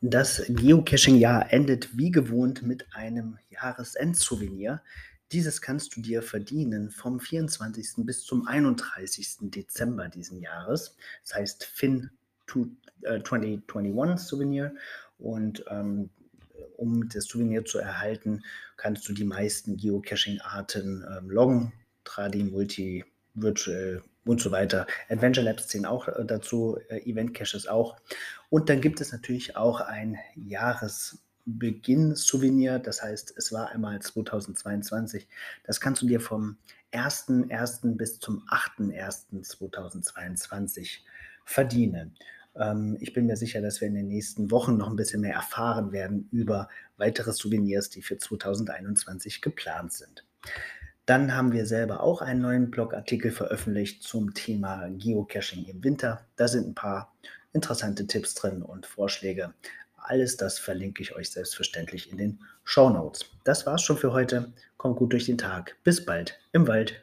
Das Geocaching-Jahr endet wie gewohnt mit einem Jahresend-Souvenir. Dieses kannst du dir verdienen vom 24. bis zum 31. Dezember diesen Jahres. Das heißt Fin 2021 Souvenir. Und ähm, um das Souvenir zu erhalten, kannst du die meisten Geocaching-Arten ähm, loggen. Tradi, Multi, Virtual und so weiter. Adventure Labs zählen auch äh, dazu, äh, Event Caches auch. Und dann gibt es natürlich auch ein Jahresbeginn-Souvenir. Das heißt, es war einmal 2022. Das kannst du dir vom 1.1. bis zum 8.1.2022 verdienen. Ähm, ich bin mir sicher, dass wir in den nächsten Wochen noch ein bisschen mehr erfahren werden über weitere Souvenirs, die für 2021 geplant sind. Dann haben wir selber auch einen neuen Blogartikel veröffentlicht zum Thema Geocaching im Winter. Da sind ein paar interessante Tipps drin und Vorschläge. Alles das verlinke ich euch selbstverständlich in den Show Notes. Das war's schon für heute. Kommt gut durch den Tag. Bis bald im Wald.